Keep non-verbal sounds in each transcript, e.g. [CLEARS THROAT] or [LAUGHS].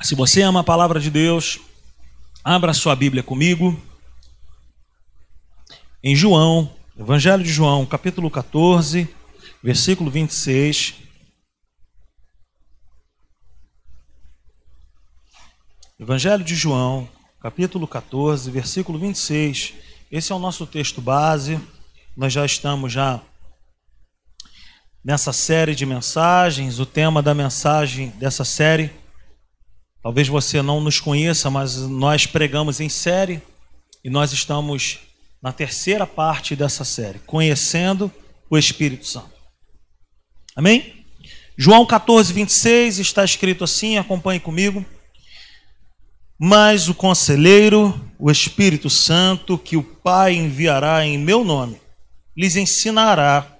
Se você ama a palavra de Deus, abra sua Bíblia comigo. Em João, Evangelho de João, capítulo 14, versículo 26. Evangelho de João, capítulo 14, versículo 26. Esse é o nosso texto base. Nós já estamos já nessa série de mensagens. O tema da mensagem dessa série Talvez você não nos conheça, mas nós pregamos em série e nós estamos na terceira parte dessa série, conhecendo o Espírito Santo. Amém? João 14, 26 está escrito assim, acompanhe comigo. Mas o conselheiro, o Espírito Santo, que o Pai enviará em meu nome, lhes ensinará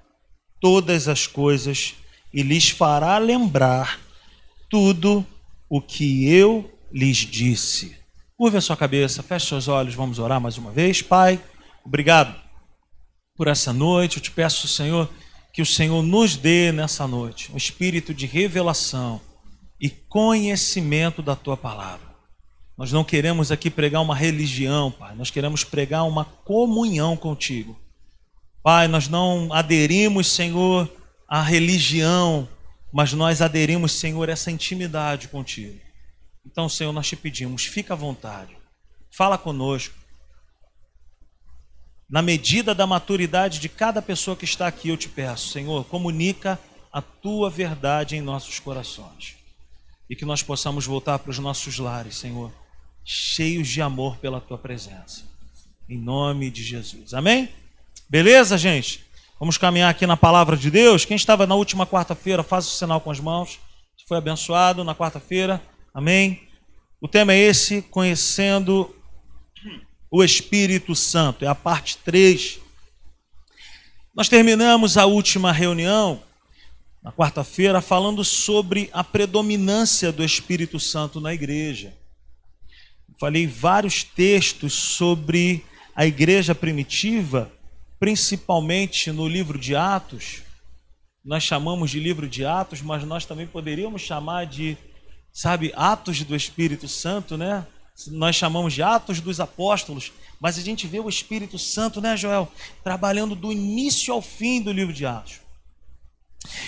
todas as coisas e lhes fará lembrar tudo o que eu lhes disse. Curve a sua cabeça, feche seus olhos, vamos orar mais uma vez. Pai, obrigado por essa noite. Eu te peço, Senhor, que o Senhor nos dê nessa noite um espírito de revelação e conhecimento da tua palavra. Nós não queremos aqui pregar uma religião, Pai, nós queremos pregar uma comunhão contigo. Pai, nós não aderimos, Senhor, à religião, mas nós aderimos, Senhor, essa intimidade contigo. Então, Senhor, nós te pedimos, fica à vontade, fala conosco. Na medida da maturidade de cada pessoa que está aqui, eu te peço, Senhor, comunica a tua verdade em nossos corações. E que nós possamos voltar para os nossos lares, Senhor, cheios de amor pela tua presença. Em nome de Jesus. Amém? Beleza, gente? Vamos caminhar aqui na palavra de Deus. Quem estava na última quarta-feira, faça o sinal com as mãos. Foi abençoado na quarta-feira. Amém. O tema é esse, conhecendo o Espírito Santo. É a parte 3. Nós terminamos a última reunião, na quarta-feira, falando sobre a predominância do Espírito Santo na igreja. Falei vários textos sobre a igreja primitiva principalmente no livro de Atos, nós chamamos de livro de Atos, mas nós também poderíamos chamar de, sabe, Atos do Espírito Santo, né? Nós chamamos de Atos dos Apóstolos, mas a gente vê o Espírito Santo, né, Joel, trabalhando do início ao fim do livro de Atos.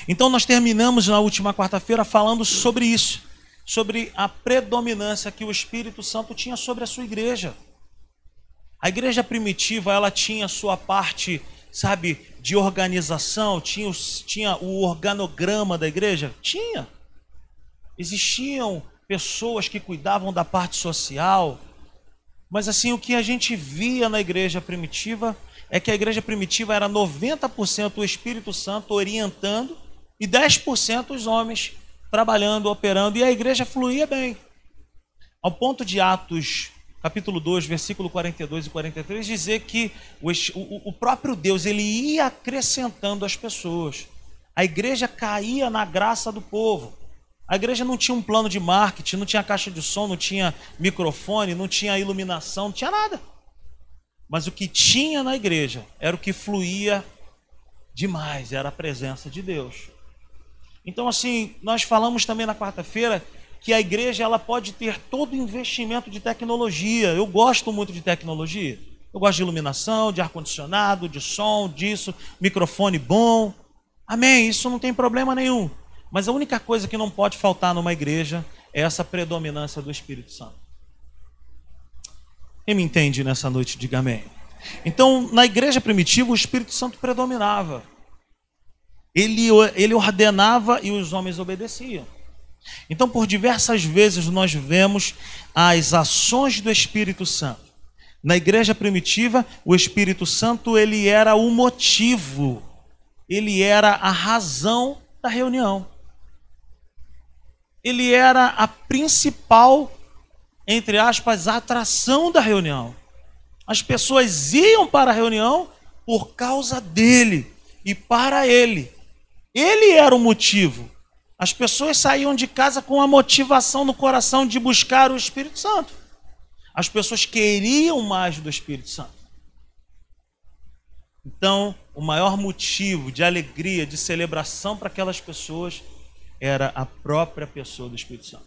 Então nós terminamos na última quarta-feira falando sobre isso, sobre a predominância que o Espírito Santo tinha sobre a sua igreja. A igreja primitiva, ela tinha sua parte, sabe, de organização, tinha, tinha o organograma da igreja? Tinha. Existiam pessoas que cuidavam da parte social, mas assim, o que a gente via na igreja primitiva é que a igreja primitiva era 90% o Espírito Santo orientando e 10% os homens trabalhando, operando, e a igreja fluía bem. Ao ponto de Atos capítulo 2, versículo 42 e 43, dizer que o, o, o próprio Deus ele ia acrescentando as pessoas. A igreja caía na graça do povo. A igreja não tinha um plano de marketing, não tinha caixa de som, não tinha microfone, não tinha iluminação, não tinha nada. Mas o que tinha na igreja era o que fluía demais, era a presença de Deus. Então, assim, nós falamos também na quarta-feira que a igreja ela pode ter todo investimento de tecnologia. Eu gosto muito de tecnologia. Eu gosto de iluminação, de ar-condicionado, de som, disso, microfone bom. Amém, isso não tem problema nenhum. Mas a única coisa que não pode faltar numa igreja é essa predominância do Espírito Santo. Quem me entende nessa noite, diga amém. Então, na igreja primitiva, o Espírito Santo predominava. Ele, ele ordenava e os homens obedeciam. Então, por diversas vezes, nós vemos as ações do Espírito Santo. Na igreja primitiva, o Espírito Santo ele era o motivo, ele era a razão da reunião. Ele era a principal, entre aspas, atração da reunião. As pessoas iam para a reunião por causa dele e para ele. Ele era o motivo. As pessoas saíam de casa com a motivação no coração de buscar o Espírito Santo. As pessoas queriam mais do Espírito Santo. Então, o maior motivo de alegria, de celebração para aquelas pessoas era a própria pessoa do Espírito Santo.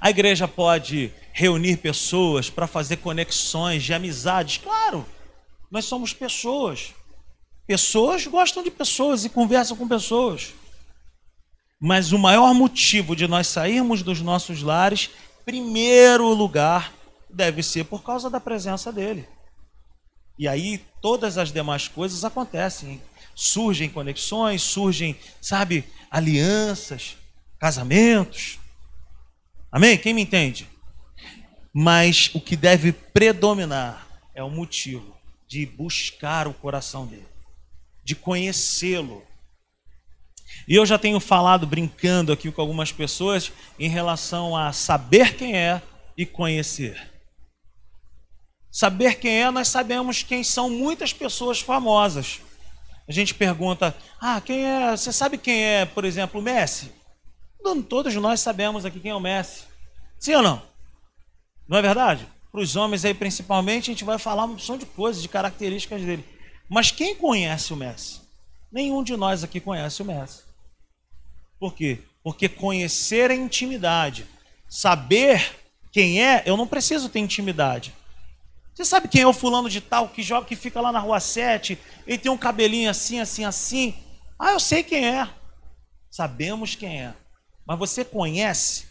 A igreja pode reunir pessoas para fazer conexões de amizades, claro. Nós somos pessoas. Pessoas gostam de pessoas e conversam com pessoas. Mas o maior motivo de nós sairmos dos nossos lares, primeiro lugar, deve ser por causa da presença dele. E aí todas as demais coisas acontecem. Surgem conexões, surgem, sabe, alianças, casamentos. Amém? Quem me entende? Mas o que deve predominar é o motivo de buscar o coração dele, de conhecê-lo. E eu já tenho falado brincando aqui com algumas pessoas em relação a saber quem é e conhecer. Saber quem é, nós sabemos quem são muitas pessoas famosas. A gente pergunta: ah, quem é? Você sabe quem é, por exemplo, o Messi? Todos nós sabemos aqui quem é o Messi. Sim ou não? Não é verdade? Para os homens aí, principalmente, a gente vai falar uma opção de coisas, de características dele. Mas quem conhece o Messi? Nenhum de nós aqui conhece o Messi. Por quê? Porque conhecer é intimidade. Saber quem é, eu não preciso ter intimidade. Você sabe quem é o fulano de tal que joga, que fica lá na rua 7, ele tem um cabelinho assim, assim, assim. Ah, eu sei quem é. Sabemos quem é. Mas você conhece?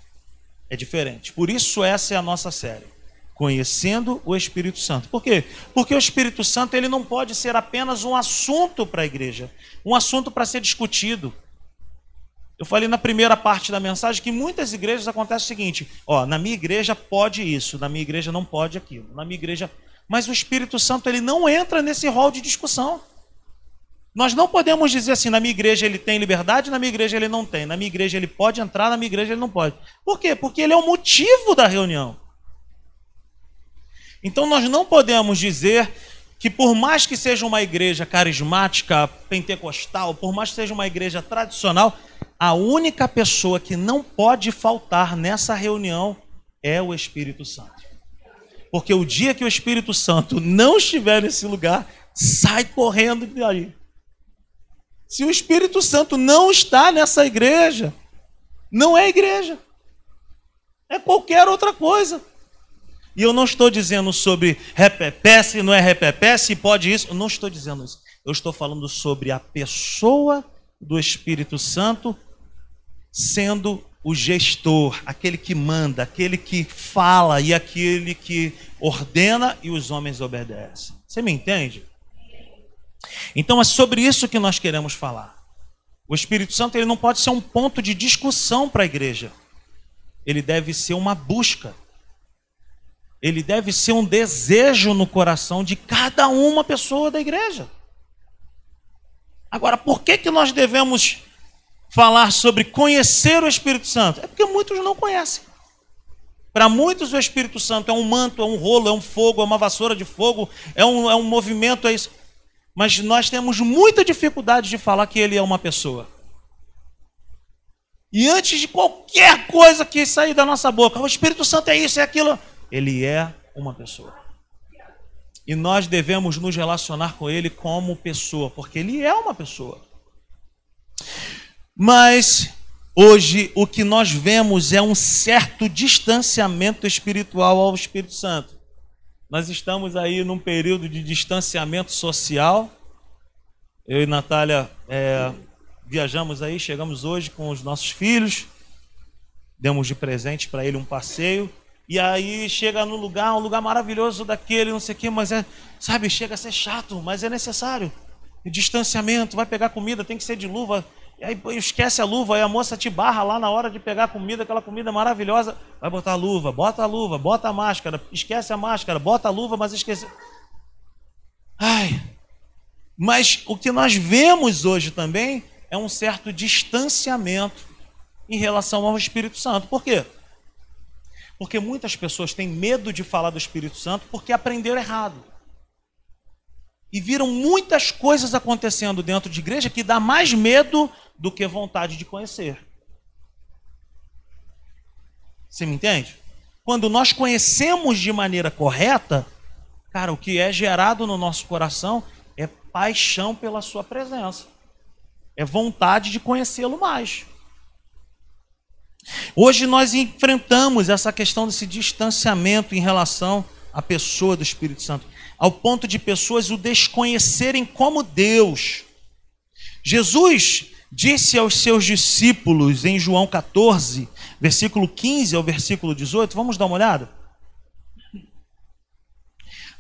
É diferente. Por isso essa é a nossa série. Conhecendo o Espírito Santo. Por quê? Porque o Espírito Santo ele não pode ser apenas um assunto para a igreja, um assunto para ser discutido. Eu falei na primeira parte da mensagem que muitas igrejas acontece o seguinte: ó, na minha igreja pode isso, na minha igreja não pode aquilo, na minha igreja. Mas o Espírito Santo ele não entra nesse rol de discussão. Nós não podemos dizer assim, na minha igreja ele tem liberdade, na minha igreja ele não tem. Na minha igreja ele pode entrar, na minha igreja ele não pode. Por quê? Porque ele é o motivo da reunião. Então nós não podemos dizer que por mais que seja uma igreja carismática, pentecostal, por mais que seja uma igreja tradicional, a única pessoa que não pode faltar nessa reunião é o Espírito Santo. Porque o dia que o Espírito Santo não estiver nesse lugar, sai correndo daí. Se o Espírito Santo não está nessa igreja, não é igreja. É qualquer outra coisa. E eu não estou dizendo sobre repepé, se não é repepé, se pode isso. Eu não estou dizendo isso. Eu estou falando sobre a pessoa do Espírito Santo sendo o gestor, aquele que manda, aquele que fala e aquele que ordena e os homens obedecem. Você me entende? Então é sobre isso que nós queremos falar. O Espírito Santo ele não pode ser um ponto de discussão para a igreja. Ele deve ser uma busca ele deve ser um desejo no coração de cada uma pessoa da igreja. Agora, por que, que nós devemos falar sobre conhecer o Espírito Santo? É porque muitos não conhecem. Para muitos, o Espírito Santo é um manto, é um rolo, é um fogo, é uma vassoura de fogo, é um, é um movimento, é isso. Mas nós temos muita dificuldade de falar que ele é uma pessoa. E antes de qualquer coisa que sair da nossa boca, o Espírito Santo é isso, é aquilo ele é uma pessoa. E nós devemos nos relacionar com ele como pessoa, porque ele é uma pessoa. Mas hoje o que nós vemos é um certo distanciamento espiritual ao Espírito Santo. Nós estamos aí num período de distanciamento social. Eu e Natália é, viajamos aí, chegamos hoje com os nossos filhos, demos de presente para ele um passeio. E aí chega no lugar, um lugar maravilhoso daquele, não sei o quê, mas é, sabe, chega a ser chato, mas é necessário. E distanciamento, vai pegar comida, tem que ser de luva. E aí esquece a luva, aí a moça te barra lá na hora de pegar comida, aquela comida maravilhosa. Vai botar a luva, bota a luva, bota a máscara, esquece a máscara, bota a luva, mas esquece. Ai. Mas o que nós vemos hoje também é um certo distanciamento em relação ao Espírito Santo. Por quê? Porque muitas pessoas têm medo de falar do Espírito Santo porque aprenderam errado. E viram muitas coisas acontecendo dentro de igreja que dá mais medo do que vontade de conhecer. Você me entende? Quando nós conhecemos de maneira correta, cara, o que é gerado no nosso coração é paixão pela sua presença. É vontade de conhecê-lo mais. Hoje nós enfrentamos essa questão desse distanciamento em relação à pessoa do Espírito Santo, ao ponto de pessoas o desconhecerem como Deus. Jesus disse aos seus discípulos em João 14, versículo 15 ao versículo 18, vamos dar uma olhada?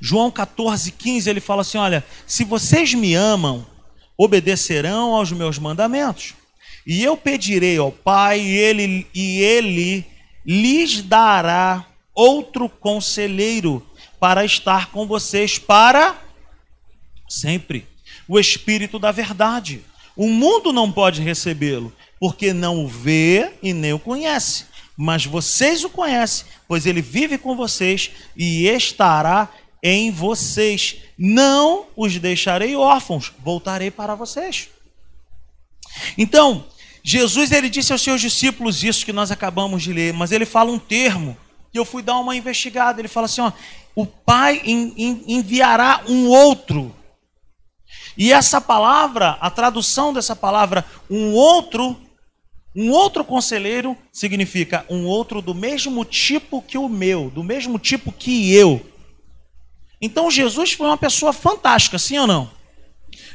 João 14, 15, ele fala assim: Olha, se vocês me amam, obedecerão aos meus mandamentos. E eu pedirei ao Pai, e ele, e ele lhes dará outro conselheiro para estar com vocês para sempre. O Espírito da Verdade. O mundo não pode recebê-lo, porque não o vê e nem o conhece. Mas vocês o conhecem, pois ele vive com vocês e estará em vocês. Não os deixarei órfãos, voltarei para vocês. Então, Jesus ele disse aos seus discípulos isso que nós acabamos de ler, mas ele fala um termo que eu fui dar uma investigada. Ele fala assim: ó, o Pai enviará um outro. E essa palavra, a tradução dessa palavra, um outro, um outro conselheiro, significa um outro do mesmo tipo que o meu, do mesmo tipo que eu. Então Jesus foi uma pessoa fantástica, sim ou não?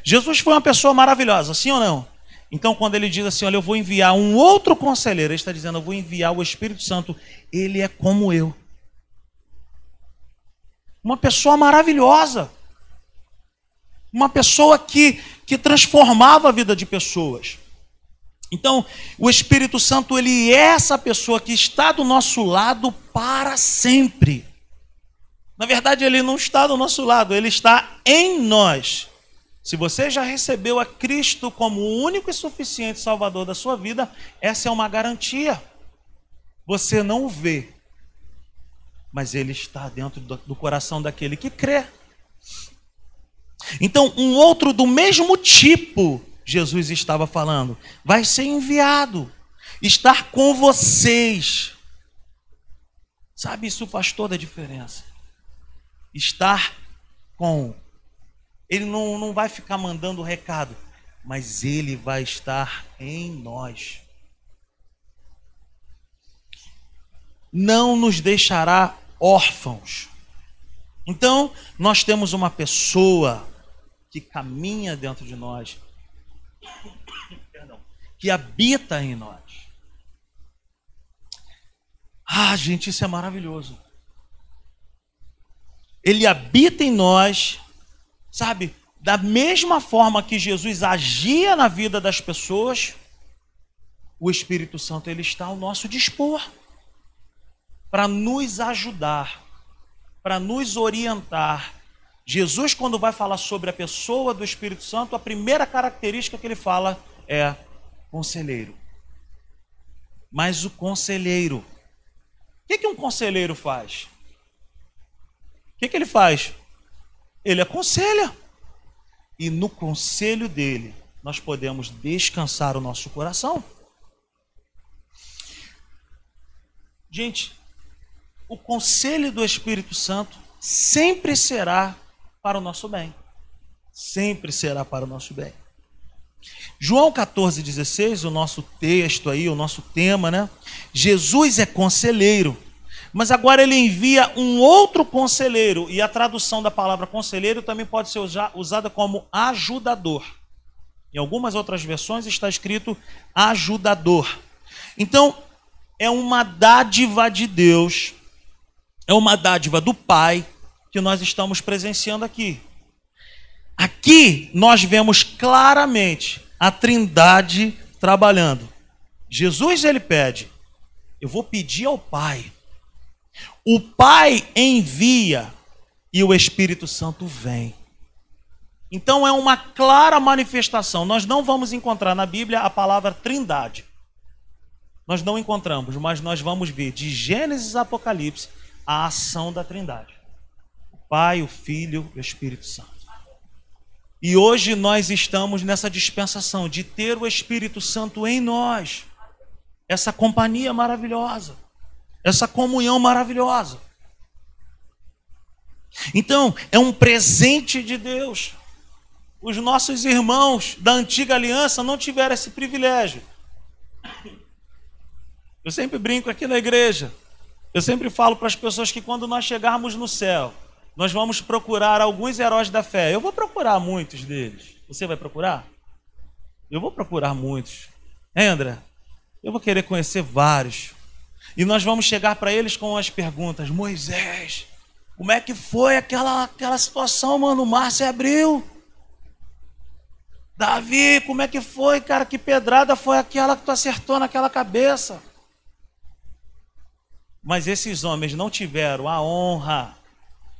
Jesus foi uma pessoa maravilhosa, sim ou não? Então, quando ele diz assim: Olha, eu vou enviar um outro conselheiro, ele está dizendo: Eu vou enviar o Espírito Santo, ele é como eu. Uma pessoa maravilhosa. Uma pessoa que, que transformava a vida de pessoas. Então, o Espírito Santo, ele é essa pessoa que está do nosso lado para sempre. Na verdade, ele não está do nosso lado, ele está em nós. Se você já recebeu a Cristo como o único e suficiente Salvador da sua vida, essa é uma garantia. Você não o vê, mas ele está dentro do coração daquele que crê. Então, um outro do mesmo tipo, Jesus estava falando, vai ser enviado, estar com vocês. Sabe, isso faz toda a diferença. Estar com ele não, não vai ficar mandando recado, mas ele vai estar em nós. Não nos deixará órfãos. Então, nós temos uma pessoa que caminha dentro de nós, que habita em nós. Ah, gente, isso é maravilhoso. Ele habita em nós Sabe, da mesma forma que Jesus agia na vida das pessoas, o Espírito Santo ele está ao nosso dispor para nos ajudar, para nos orientar. Jesus, quando vai falar sobre a pessoa do Espírito Santo, a primeira característica que ele fala é conselheiro. Mas o conselheiro, o que, que um conselheiro faz? O que, que ele faz? Ele aconselha. E no conselho dele, nós podemos descansar o nosso coração. Gente, o conselho do Espírito Santo sempre será para o nosso bem. Sempre será para o nosso bem. João 14,16, o nosso texto aí, o nosso tema, né? Jesus é conselheiro mas agora ele envia um outro conselheiro, e a tradução da palavra conselheiro também pode ser usada como ajudador. Em algumas outras versões está escrito ajudador. Então, é uma dádiva de Deus, é uma dádiva do Pai que nós estamos presenciando aqui. Aqui nós vemos claramente a Trindade trabalhando. Jesus ele pede: Eu vou pedir ao Pai o Pai envia e o Espírito Santo vem. Então é uma clara manifestação. Nós não vamos encontrar na Bíblia a palavra trindade. Nós não encontramos, mas nós vamos ver de Gênesis a Apocalipse a ação da trindade. O Pai, o Filho e o Espírito Santo. E hoje nós estamos nessa dispensação de ter o Espírito Santo em nós. Essa companhia maravilhosa essa comunhão maravilhosa. Então, é um presente de Deus. os nossos irmãos da antiga aliança não tiveram esse privilégio. Eu sempre brinco aqui na igreja. Eu sempre falo para as pessoas que quando nós chegarmos no céu, nós vamos procurar alguns heróis da fé. Eu vou procurar muitos deles. Você vai procurar? Eu vou procurar muitos. É, André? Eu vou querer conhecer vários. E nós vamos chegar para eles com as perguntas: Moisés, como é que foi aquela, aquela situação, mano? O mar se abriu. Davi, como é que foi, cara? Que pedrada foi aquela que tu acertou naquela cabeça? Mas esses homens não tiveram a honra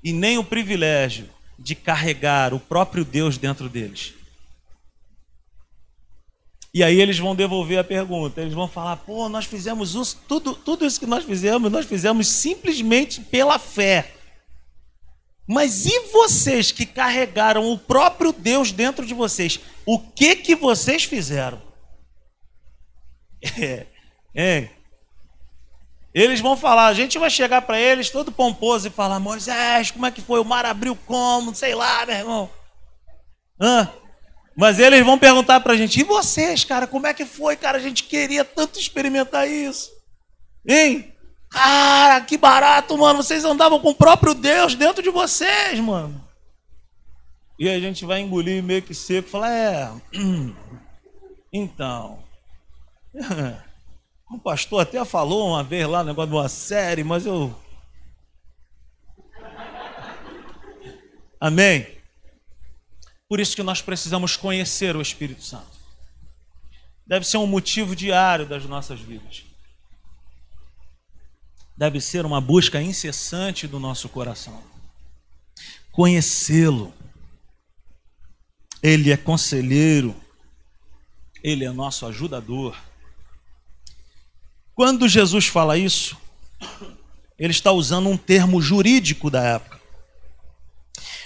e nem o privilégio de carregar o próprio Deus dentro deles. E aí eles vão devolver a pergunta. Eles vão falar: pô, nós fizemos isso, tudo, tudo isso que nós fizemos, nós fizemos simplesmente pela fé. Mas e vocês que carregaram o próprio Deus dentro de vocês? O que que vocês fizeram? É, é. Eles vão falar, a gente vai chegar para eles todo pomposo e falar: Moisés, como é que foi? O mar abriu como? Sei lá, meu irmão. Hã? Mas eles vão perguntar para a gente: e vocês, cara, como é que foi, cara? A gente queria tanto experimentar isso. Hein? Cara, que barato, mano. Vocês andavam com o próprio Deus dentro de vocês, mano. E a gente vai engolir meio que seco e falar: é. [CLEARS THROAT] Então. O [LAUGHS] pastor até falou uma vez lá, negócio de uma série, mas eu. Amém? Por isso que nós precisamos conhecer o Espírito Santo. Deve ser um motivo diário das nossas vidas. Deve ser uma busca incessante do nosso coração. Conhecê-lo. Ele é conselheiro. Ele é nosso ajudador. Quando Jesus fala isso, ele está usando um termo jurídico da época,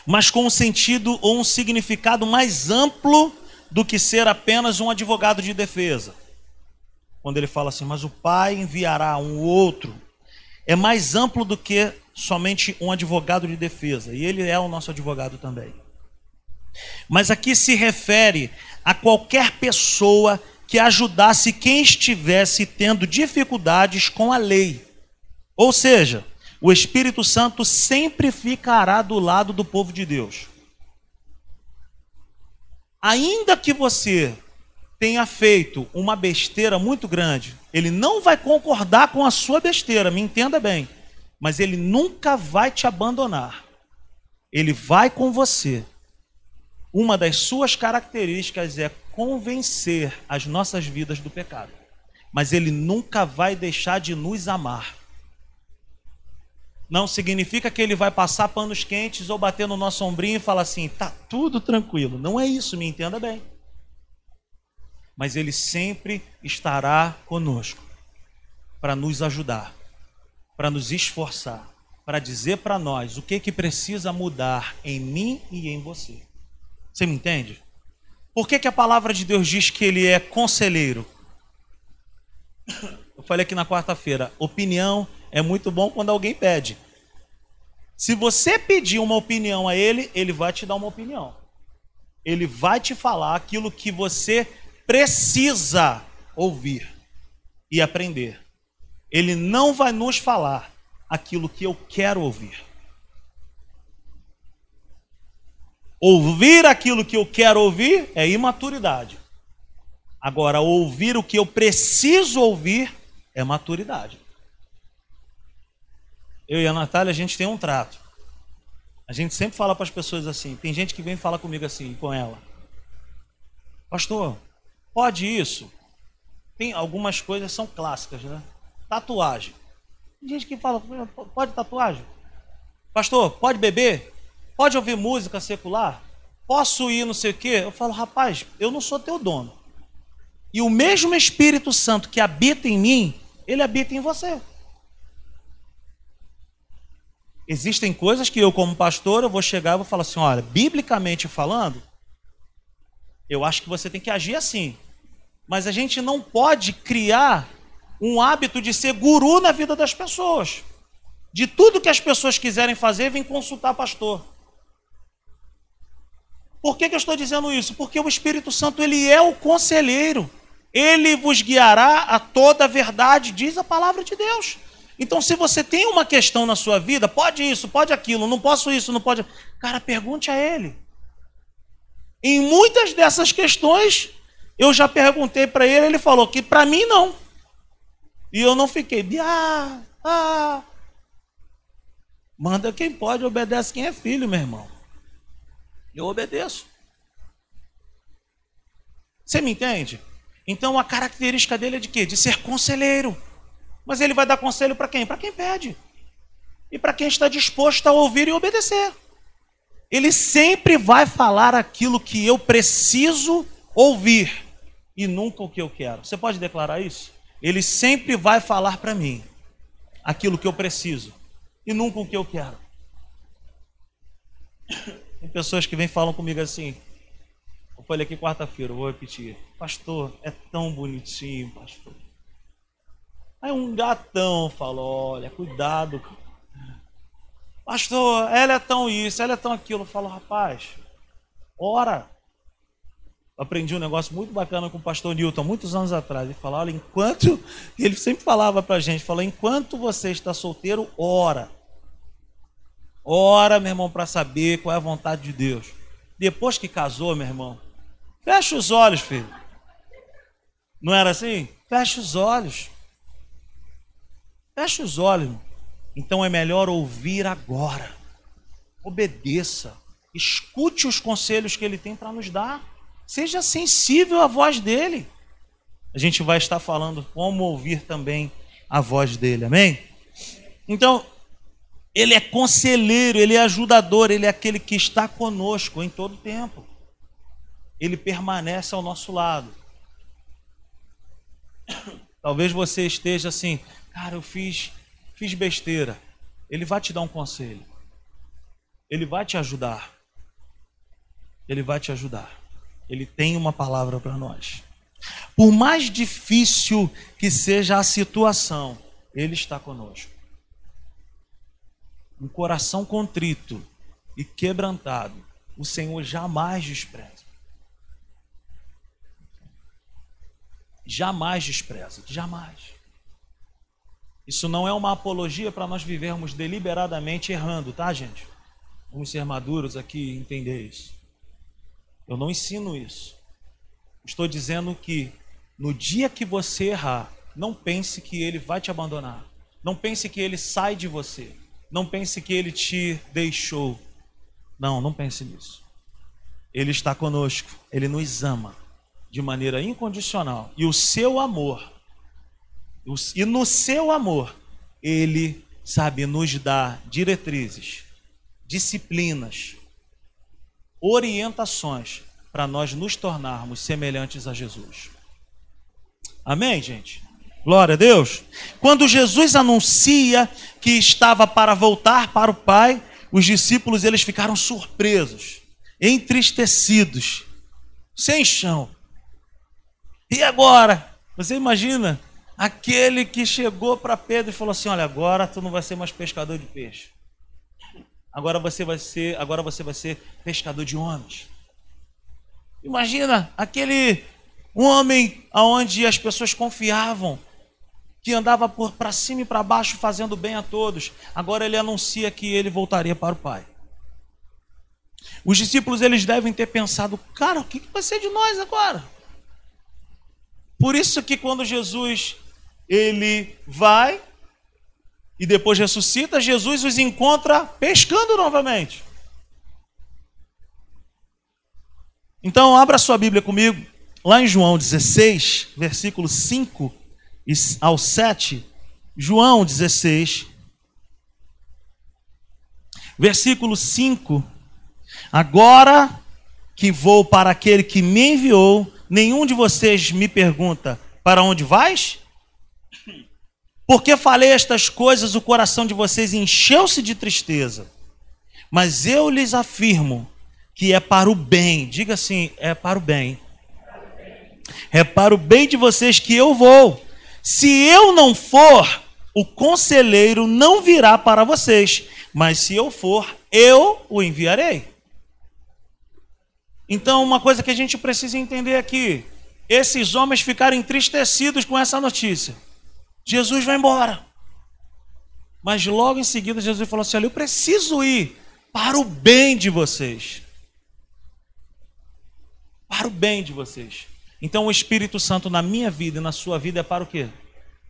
mas com um sentido ou um significado mais amplo do que ser apenas um advogado de defesa. Quando ele fala assim, mas o Pai enviará um outro, é mais amplo do que somente um advogado de defesa, e ele é o nosso advogado também. Mas aqui se refere a qualquer pessoa que ajudasse quem estivesse tendo dificuldades com a lei. Ou seja, o Espírito Santo sempre ficará do lado do povo de Deus. Ainda que você tenha feito uma besteira muito grande, ele não vai concordar com a sua besteira, me entenda bem, mas ele nunca vai te abandonar. Ele vai com você. Uma das suas características é convencer as nossas vidas do pecado. Mas ele nunca vai deixar de nos amar. Não significa que ele vai passar panos quentes ou bater no nosso ombrinho e falar assim: tá tudo tranquilo. Não é isso, me entenda bem. Mas ele sempre estará conosco para nos ajudar, para nos esforçar, para dizer para nós o que que precisa mudar em mim e em você. Você me entende? Por que, que a palavra de Deus diz que ele é conselheiro? Eu falei aqui na quarta-feira, opinião é muito bom quando alguém pede. Se você pedir uma opinião a ele, ele vai te dar uma opinião. Ele vai te falar aquilo que você precisa ouvir e aprender. Ele não vai nos falar aquilo que eu quero ouvir. Ouvir aquilo que eu quero ouvir é imaturidade. Agora, ouvir o que eu preciso ouvir é maturidade. Eu e a Natália, a gente tem um trato. A gente sempre fala para as pessoas assim. Tem gente que vem falar comigo assim, com ela. Pastor, pode isso? Tem algumas coisas são clássicas, né? Tatuagem. Tem gente que fala, pode tatuagem? Pastor, pode beber? Pode ouvir música secular? Posso ir não sei o quê? Eu falo, rapaz, eu não sou teu dono. E o mesmo Espírito Santo que habita em mim, ele habita em você. Existem coisas que eu, como pastor, eu vou chegar e vou falar assim: olha, biblicamente falando, eu acho que você tem que agir assim. Mas a gente não pode criar um hábito de ser guru na vida das pessoas. De tudo que as pessoas quiserem fazer, vem consultar pastor. Por que, que eu estou dizendo isso? Porque o Espírito Santo ele é o conselheiro. Ele vos guiará a toda a verdade, diz a palavra de Deus. Então, se você tem uma questão na sua vida, pode isso, pode aquilo, não posso isso, não pode. Cara, pergunte a ele. Em muitas dessas questões, eu já perguntei para ele, ele falou que para mim não. E eu não fiquei, ah, ah. Manda quem pode, obedece quem é filho, meu irmão. Eu obedeço. Você me entende? Então a característica dele é de quê? De ser conselheiro. Mas ele vai dar conselho para quem? Para quem pede. E para quem está disposto a ouvir e obedecer. Ele sempre vai falar aquilo que eu preciso ouvir e nunca o que eu quero. Você pode declarar isso? Ele sempre vai falar para mim aquilo que eu preciso e nunca o que eu quero. Tem pessoas que vêm falam comigo assim. Eu falei aqui quarta-feira, vou repetir. Pastor, é tão bonitinho, pastor. Aí um gatão falou: Olha, cuidado. Pastor, ela é tão isso, ela é tão aquilo. Eu falo, rapaz, ora. Aprendi um negócio muito bacana com o pastor Newton, muitos anos atrás. Ele falava: Olha, enquanto. [LAUGHS] Ele sempre falava pra gente: falou, enquanto você está solteiro, ora. Ora, meu irmão, para saber qual é a vontade de Deus. Depois que casou, meu irmão, fecha os olhos, filho. Não era assim? Fecha os olhos. Feche os olhos. Então é melhor ouvir agora. Obedeça. Escute os conselhos que ele tem para nos dar. Seja sensível à voz dele. A gente vai estar falando como ouvir também a voz dele. Amém? Então, ele é conselheiro, ele é ajudador, ele é aquele que está conosco em todo tempo. Ele permanece ao nosso lado. [COUGHS] Talvez você esteja assim, Cara, eu fiz, fiz besteira. Ele vai te dar um conselho. Ele vai te ajudar. Ele vai te ajudar. Ele tem uma palavra para nós. Por mais difícil que seja a situação, Ele está conosco. Um coração contrito e quebrantado, o Senhor jamais despreza. Jamais despreza, jamais. Isso não é uma apologia para nós vivermos deliberadamente errando, tá, gente? Vamos ser maduros aqui e entender isso. Eu não ensino isso. Estou dizendo que no dia que você errar, não pense que ele vai te abandonar. Não pense que ele sai de você. Não pense que ele te deixou. Não, não pense nisso. Ele está conosco, ele nos ama de maneira incondicional. E o seu amor e no seu amor, ele sabe nos dar diretrizes, disciplinas, orientações para nós nos tornarmos semelhantes a Jesus. Amém, gente? Glória a Deus. Quando Jesus anuncia que estava para voltar para o Pai, os discípulos eles ficaram surpresos, entristecidos, sem chão. E agora? Você imagina Aquele que chegou para Pedro e falou assim: "Olha, agora tu não vai ser mais pescador de peixe. Agora você vai ser, agora você vai ser pescador de homens." Imagina aquele homem aonde as pessoas confiavam, que andava por para cima e para baixo fazendo bem a todos. Agora ele anuncia que ele voltaria para o Pai. Os discípulos eles devem ter pensado: "Cara, o que vai ser de nós agora?" Por isso que quando Jesus ele vai e depois ressuscita, Jesus os encontra pescando novamente. Então, abra sua Bíblia comigo, lá em João 16, versículo 5 ao 7. João 16, versículo 5. Agora que vou para aquele que me enviou, nenhum de vocês me pergunta: para onde vais? Porque falei estas coisas, o coração de vocês encheu-se de tristeza. Mas eu lhes afirmo que é para o bem. Diga assim: é para o bem. É para o bem de vocês que eu vou. Se eu não for, o conselheiro não virá para vocês. Mas se eu for, eu o enviarei. Então, uma coisa que a gente precisa entender aqui: esses homens ficaram entristecidos com essa notícia. Jesus vai embora. Mas logo em seguida, Jesus falou assim: Olha, eu preciso ir para o bem de vocês. Para o bem de vocês. Então, o Espírito Santo na minha vida e na sua vida é para o quê?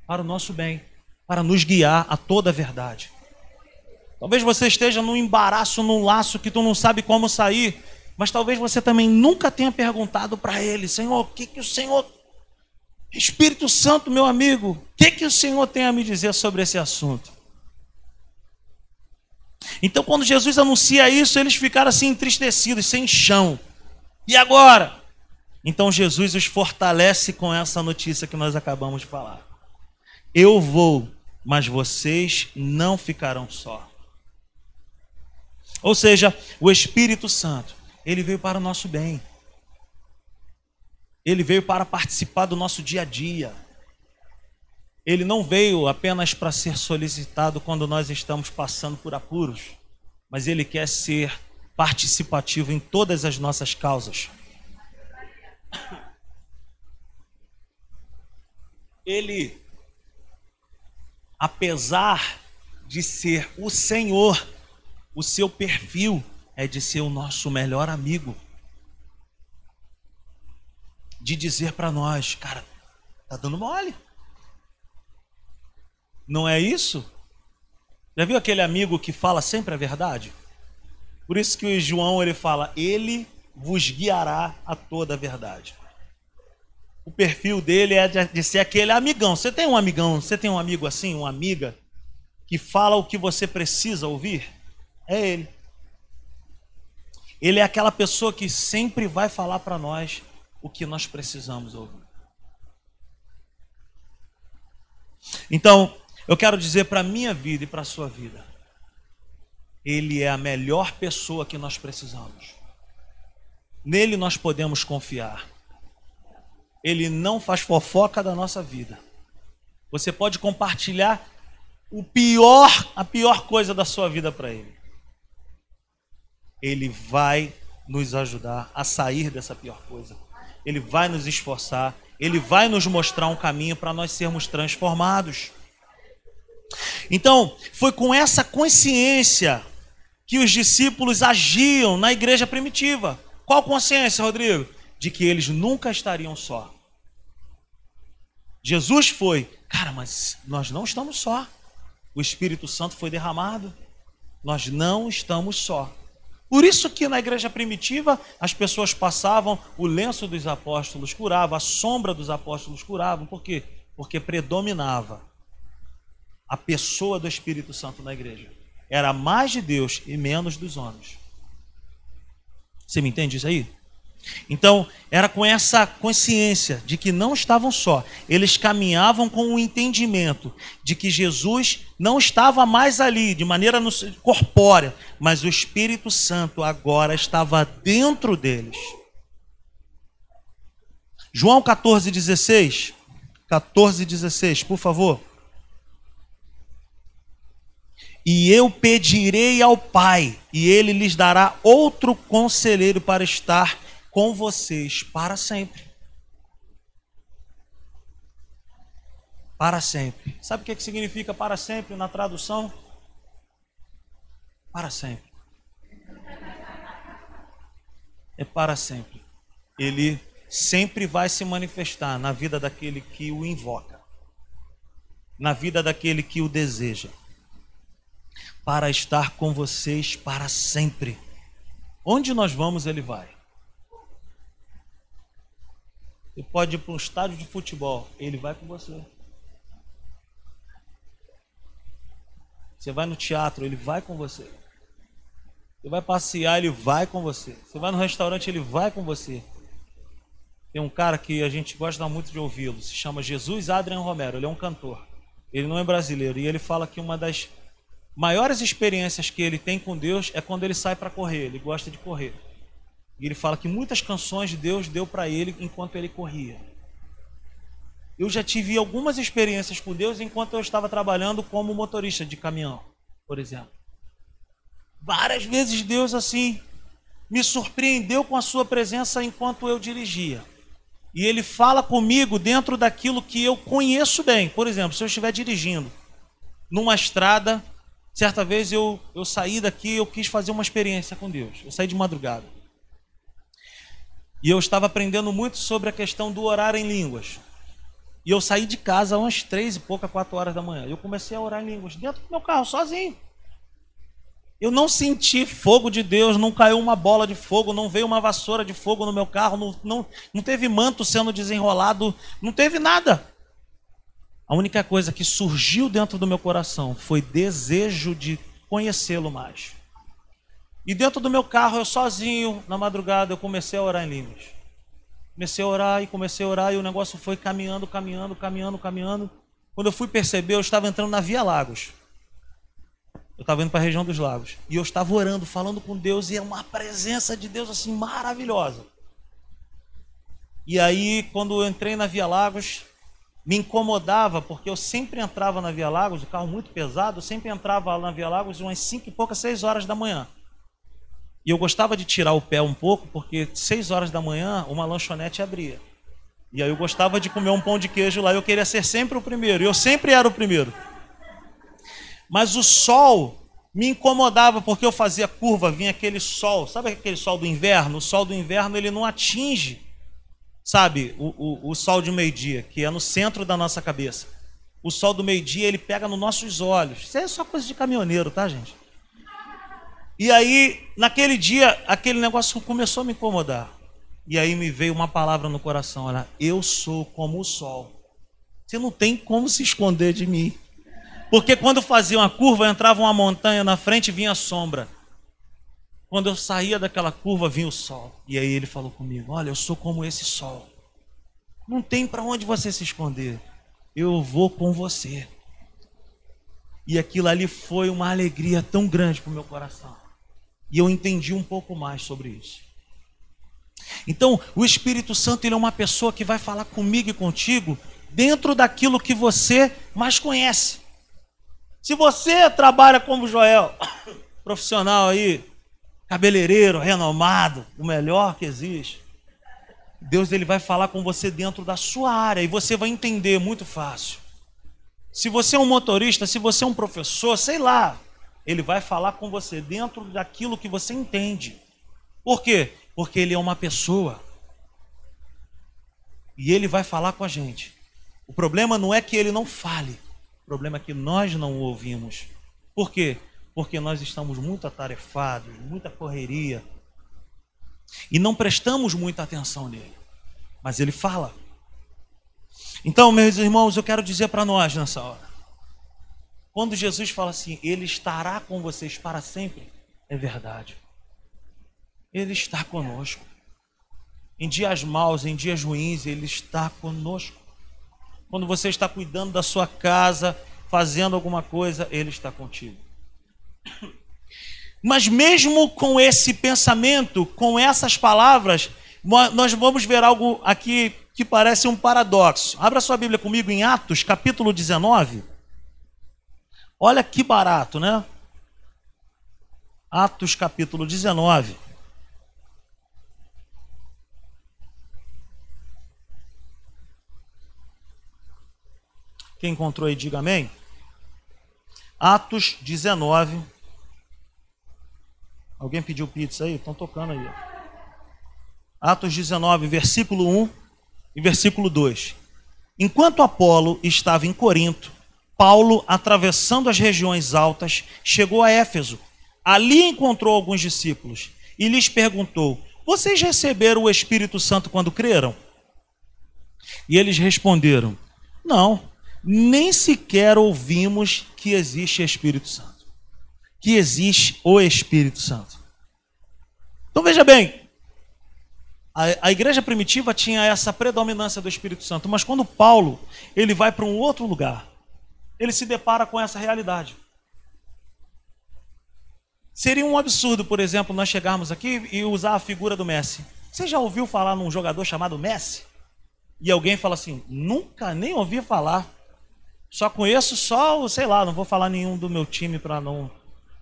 Para o nosso bem, para nos guiar a toda a verdade. Talvez você esteja num embaraço, num laço que tu não sabe como sair, mas talvez você também nunca tenha perguntado para ele, Senhor, o que que o Senhor Espírito Santo, meu amigo, o que que o Senhor tem a me dizer sobre esse assunto? Então, quando Jesus anuncia isso, eles ficaram assim entristecidos, sem chão. E agora? Então, Jesus os fortalece com essa notícia que nós acabamos de falar. Eu vou, mas vocês não ficarão só. Ou seja, o Espírito Santo, ele veio para o nosso bem. Ele veio para participar do nosso dia a dia. Ele não veio apenas para ser solicitado quando nós estamos passando por apuros, mas ele quer ser participativo em todas as nossas causas. Ele, apesar de ser o Senhor, o seu perfil é de ser o nosso melhor amigo. De dizer para nós, cara, tá dando mole. Não é isso? Já viu aquele amigo que fala sempre a verdade? Por isso que o João ele fala: "Ele vos guiará a toda a verdade". O perfil dele é de ser aquele amigão. Você tem um amigão, você tem um amigo assim, uma amiga que fala o que você precisa ouvir? É ele. Ele é aquela pessoa que sempre vai falar para nós o que nós precisamos ouvir. Então, eu quero dizer para a minha vida e para a sua vida: Ele é a melhor pessoa que nós precisamos. Nele nós podemos confiar. Ele não faz fofoca da nossa vida. Você pode compartilhar o pior, a pior coisa da sua vida para ele. Ele vai nos ajudar a sair dessa pior coisa. Ele vai nos esforçar, ele vai nos mostrar um caminho para nós sermos transformados. Então, foi com essa consciência que os discípulos agiam na igreja primitiva. Qual consciência, Rodrigo? De que eles nunca estariam só. Jesus foi, cara, mas nós não estamos só. O Espírito Santo foi derramado. Nós não estamos só. Por isso que na igreja primitiva as pessoas passavam o lenço dos apóstolos curava, a sombra dos apóstolos curavam. Por quê? Porque predominava a pessoa do Espírito Santo na igreja. Era mais de Deus e menos dos homens. Você me entende isso aí? Então, era com essa consciência de que não estavam só, eles caminhavam com o entendimento de que Jesus não estava mais ali de maneira corpórea, mas o Espírito Santo agora estava dentro deles. João 14, 16. 14, 16, por favor. E eu pedirei ao Pai, e ele lhes dará outro conselheiro para estar com vocês para sempre. Para sempre. Sabe o que significa para sempre na tradução? Para sempre. É para sempre. Ele sempre vai se manifestar na vida daquele que o invoca, na vida daquele que o deseja, para estar com vocês para sempre. Onde nós vamos, ele vai. Você pode ir para um estádio de futebol, ele vai com você. Você vai no teatro, ele vai com você. Você vai passear, ele vai com você. Você vai no restaurante, ele vai com você. Tem um cara que a gente gosta muito de ouvi-lo, se chama Jesus Adrian Romero, ele é um cantor. Ele não é brasileiro e ele fala que uma das maiores experiências que ele tem com Deus é quando ele sai para correr, ele gosta de correr. E ele fala que muitas canções de Deus deu para ele enquanto ele corria. Eu já tive algumas experiências com Deus enquanto eu estava trabalhando como motorista de caminhão, por exemplo. Várias vezes Deus assim me surpreendeu com a sua presença enquanto eu dirigia. E ele fala comigo dentro daquilo que eu conheço bem. Por exemplo, se eu estiver dirigindo numa estrada, certa vez eu, eu saí daqui, eu quis fazer uma experiência com Deus. Eu saí de madrugada. E eu estava aprendendo muito sobre a questão do orar em línguas. E eu saí de casa umas três e pouca, quatro horas da manhã. Eu comecei a orar em línguas dentro do meu carro, sozinho. Eu não senti fogo de Deus, não caiu uma bola de fogo, não veio uma vassoura de fogo no meu carro, não, não, não teve manto sendo desenrolado, não teve nada. A única coisa que surgiu dentro do meu coração foi desejo de conhecê-lo mais. E dentro do meu carro, eu sozinho, na madrugada, eu comecei a orar em línguas. Comecei a orar e comecei a orar e o negócio foi caminhando, caminhando, caminhando, caminhando. Quando eu fui perceber, eu estava entrando na Via Lagos. Eu estava indo para a região dos lagos. E eu estava orando, falando com Deus, e é uma presença de Deus assim maravilhosa. E aí, quando eu entrei na Via Lagos, me incomodava, porque eu sempre entrava na Via Lagos, o carro muito pesado, eu sempre entrava na Via Lagos umas 5 e poucas, 6 horas da manhã. E eu gostava de tirar o pé um pouco, porque 6 horas da manhã uma lanchonete abria. E aí eu gostava de comer um pão de queijo lá, eu queria ser sempre o primeiro, e eu sempre era o primeiro. Mas o sol me incomodava porque eu fazia curva, vinha aquele sol, sabe aquele sol do inverno? O sol do inverno ele não atinge, sabe, o, o, o sol de meio-dia, que é no centro da nossa cabeça. O sol do meio-dia ele pega nos nossos olhos. Isso é só coisa de caminhoneiro, tá, gente? E aí, naquele dia, aquele negócio começou a me incomodar. E aí me veio uma palavra no coração: olha, eu sou como o sol. Você não tem como se esconder de mim. Porque quando fazia uma curva, entrava uma montanha na frente e vinha sombra. Quando eu saía daquela curva, vinha o sol. E aí ele falou comigo: Olha, eu sou como esse sol. Não tem para onde você se esconder. Eu vou com você. E aquilo ali foi uma alegria tão grande para o meu coração. E eu entendi um pouco mais sobre isso. Então, o Espírito Santo ele é uma pessoa que vai falar comigo e contigo dentro daquilo que você mais conhece. Se você trabalha como Joel, [COUGHS] profissional aí, cabeleireiro, renomado, o melhor que existe, Deus ele vai falar com você dentro da sua área e você vai entender muito fácil. Se você é um motorista, se você é um professor, sei lá, ele vai falar com você dentro daquilo que você entende. Por quê? Porque ele é uma pessoa. E ele vai falar com a gente. O problema não é que ele não fale. O problema é que nós não o ouvimos. Por quê? Porque nós estamos muito atarefados, muita correria. E não prestamos muita atenção nele. Mas ele fala. Então, meus irmãos, eu quero dizer para nós nessa hora. Quando Jesus fala assim, Ele estará com vocês para sempre, é verdade. Ele está conosco. Em dias maus, em dias ruins, Ele está conosco. Quando você está cuidando da sua casa, fazendo alguma coisa, Ele está contigo. Mas mesmo com esse pensamento, com essas palavras, nós vamos ver algo aqui que parece um paradoxo. Abra sua Bíblia comigo em Atos, capítulo 19. Olha que barato, né? Atos, capítulo 19. Quem encontrou aí, diga amém. Atos 19. Alguém pediu pizza aí? Estão tocando aí. Atos 19, versículo 1 e versículo 2. Enquanto Apolo estava em Corinto, Paulo, atravessando as regiões altas, chegou a Éfeso. Ali encontrou alguns discípulos e lhes perguntou: Vocês receberam o Espírito Santo quando creram? E eles responderam: Não nem sequer ouvimos que existe Espírito Santo. Que existe o Espírito Santo. Então veja bem, a, a, igreja primitiva tinha essa predominância do Espírito Santo, mas quando Paulo ele vai para um outro lugar, ele se depara com essa realidade. Seria um absurdo, por exemplo, nós chegarmos aqui e usar a figura do Messi. Você já ouviu falar num jogador chamado Messi? E alguém fala assim: nunca nem ouvi falar. Só conheço só, sei lá, não vou falar nenhum do meu time para não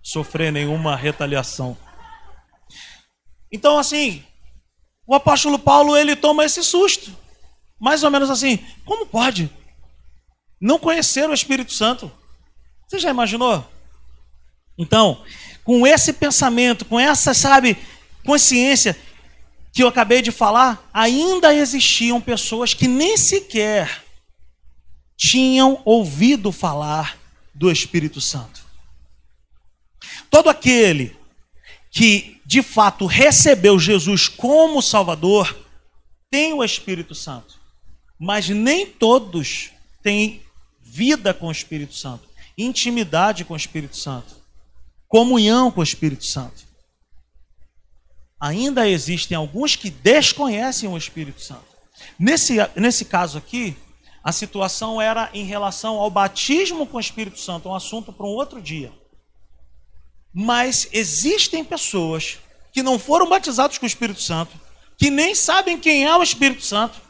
sofrer nenhuma retaliação. Então, assim, o apóstolo Paulo ele toma esse susto. Mais ou menos assim: como pode não conhecer o Espírito Santo? Você já imaginou? Então, com esse pensamento, com essa, sabe, consciência que eu acabei de falar, ainda existiam pessoas que nem sequer tinham ouvido falar do Espírito Santo. Todo aquele que de fato recebeu Jesus como Salvador tem o Espírito Santo, mas nem todos têm vida com o Espírito Santo, intimidade com o Espírito Santo, comunhão com o Espírito Santo. Ainda existem alguns que desconhecem o Espírito Santo. Nesse, nesse caso aqui, a situação era em relação ao batismo com o Espírito Santo, um assunto para um outro dia. Mas existem pessoas que não foram batizados com o Espírito Santo, que nem sabem quem é o Espírito Santo.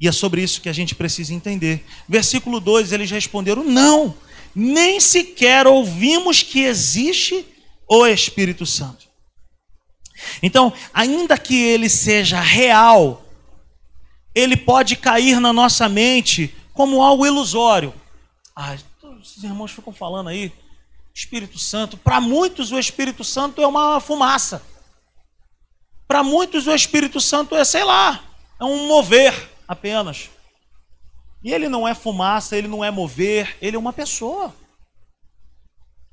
E é sobre isso que a gente precisa entender. Versículo 2, eles responderam: Não, nem sequer ouvimos que existe o Espírito Santo. Então, ainda que ele seja real, ele pode cair na nossa mente como algo ilusório. Ah, os irmãos ficam falando aí, Espírito Santo. Para muitos, o Espírito Santo é uma fumaça. Para muitos, o Espírito Santo é, sei lá, é um mover apenas. E ele não é fumaça, ele não é mover, ele é uma pessoa.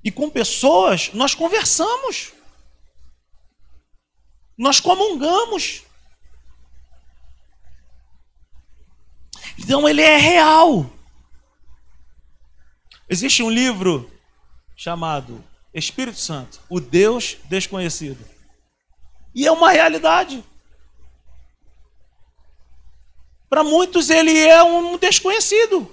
E com pessoas nós conversamos. Nós comungamos. Então ele é real. Existe um livro chamado Espírito Santo, o Deus desconhecido. E é uma realidade. Para muitos ele é um desconhecido.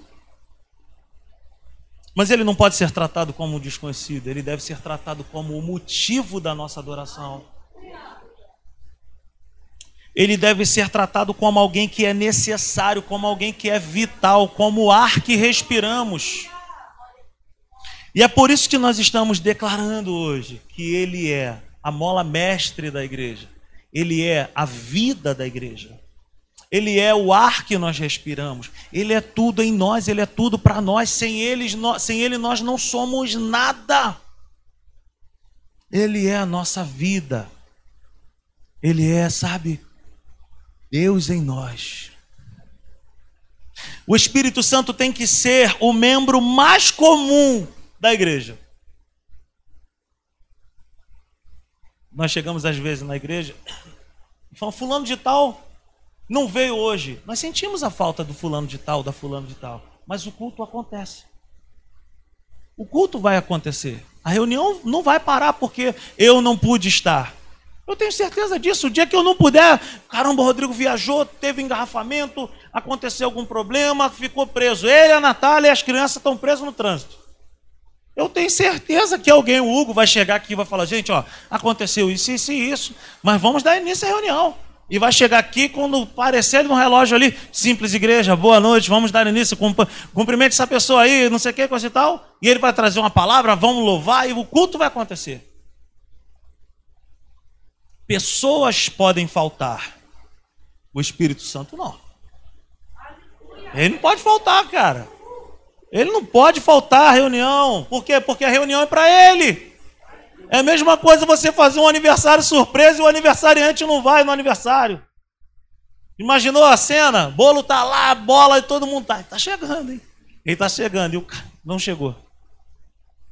Mas ele não pode ser tratado como um desconhecido, ele deve ser tratado como o motivo da nossa adoração. Ele deve ser tratado como alguém que é necessário, como alguém que é vital, como o ar que respiramos. E é por isso que nós estamos declarando hoje que ele é a mola mestre da igreja. Ele é a vida da igreja. Ele é o ar que nós respiramos. Ele é tudo em nós, ele é tudo para nós. Sem ele, sem ele nós não somos nada. Ele é a nossa vida. Ele é, sabe, Deus em nós. O Espírito Santo tem que ser o membro mais comum da igreja. Nós chegamos às vezes na igreja e falamos, fulano de tal não veio hoje. Nós sentimos a falta do fulano de tal, da fulano de tal. Mas o culto acontece. O culto vai acontecer. A reunião não vai parar porque eu não pude estar. Eu tenho certeza disso. O dia que eu não puder, caramba, o Rodrigo viajou, teve engarrafamento, aconteceu algum problema, ficou preso. Ele, a Natália e as crianças estão presos no trânsito. Eu tenho certeza que alguém, o Hugo, vai chegar aqui e vai falar: gente, ó, aconteceu isso, isso e isso, mas vamos dar início à reunião. E vai chegar aqui quando parecer no relógio ali, simples igreja, boa noite, vamos dar início, cumprimente essa pessoa aí, não sei o que, coisa e tal. E ele vai trazer uma palavra, vamos louvar e o culto vai acontecer. Pessoas podem faltar, o Espírito Santo não. Ele não pode faltar, cara. Ele não pode faltar à reunião. Por quê? Porque a reunião é para ele. É a mesma coisa você fazer um aniversário surpresa e o aniversariante não vai no aniversário. Imaginou a cena? Bolo tá lá, bola e todo mundo tá. Tá chegando, hein? Ele tá chegando e o cara não chegou.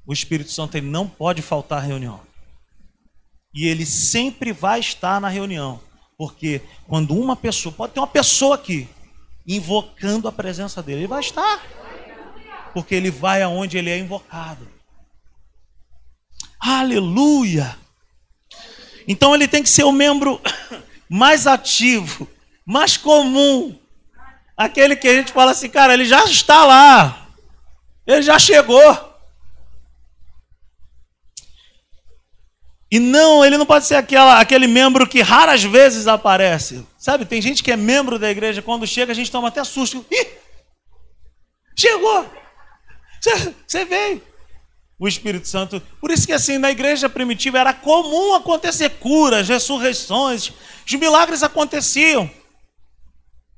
O Espírito Santo ele não pode faltar à reunião. E ele sempre vai estar na reunião. Porque quando uma pessoa, pode ter uma pessoa aqui, invocando a presença dele, ele vai estar porque ele vai aonde ele é invocado. Aleluia! Então ele tem que ser o membro mais ativo, mais comum. Aquele que a gente fala assim, cara, ele já está lá. Ele já chegou. E não, ele não pode ser aquela, aquele membro que raras vezes aparece. Sabe, tem gente que é membro da igreja, quando chega a gente toma até susto. Ih, chegou! Você veio. O Espírito Santo. Por isso que assim, na igreja primitiva era comum acontecer curas, ressurreições, os milagres aconteciam.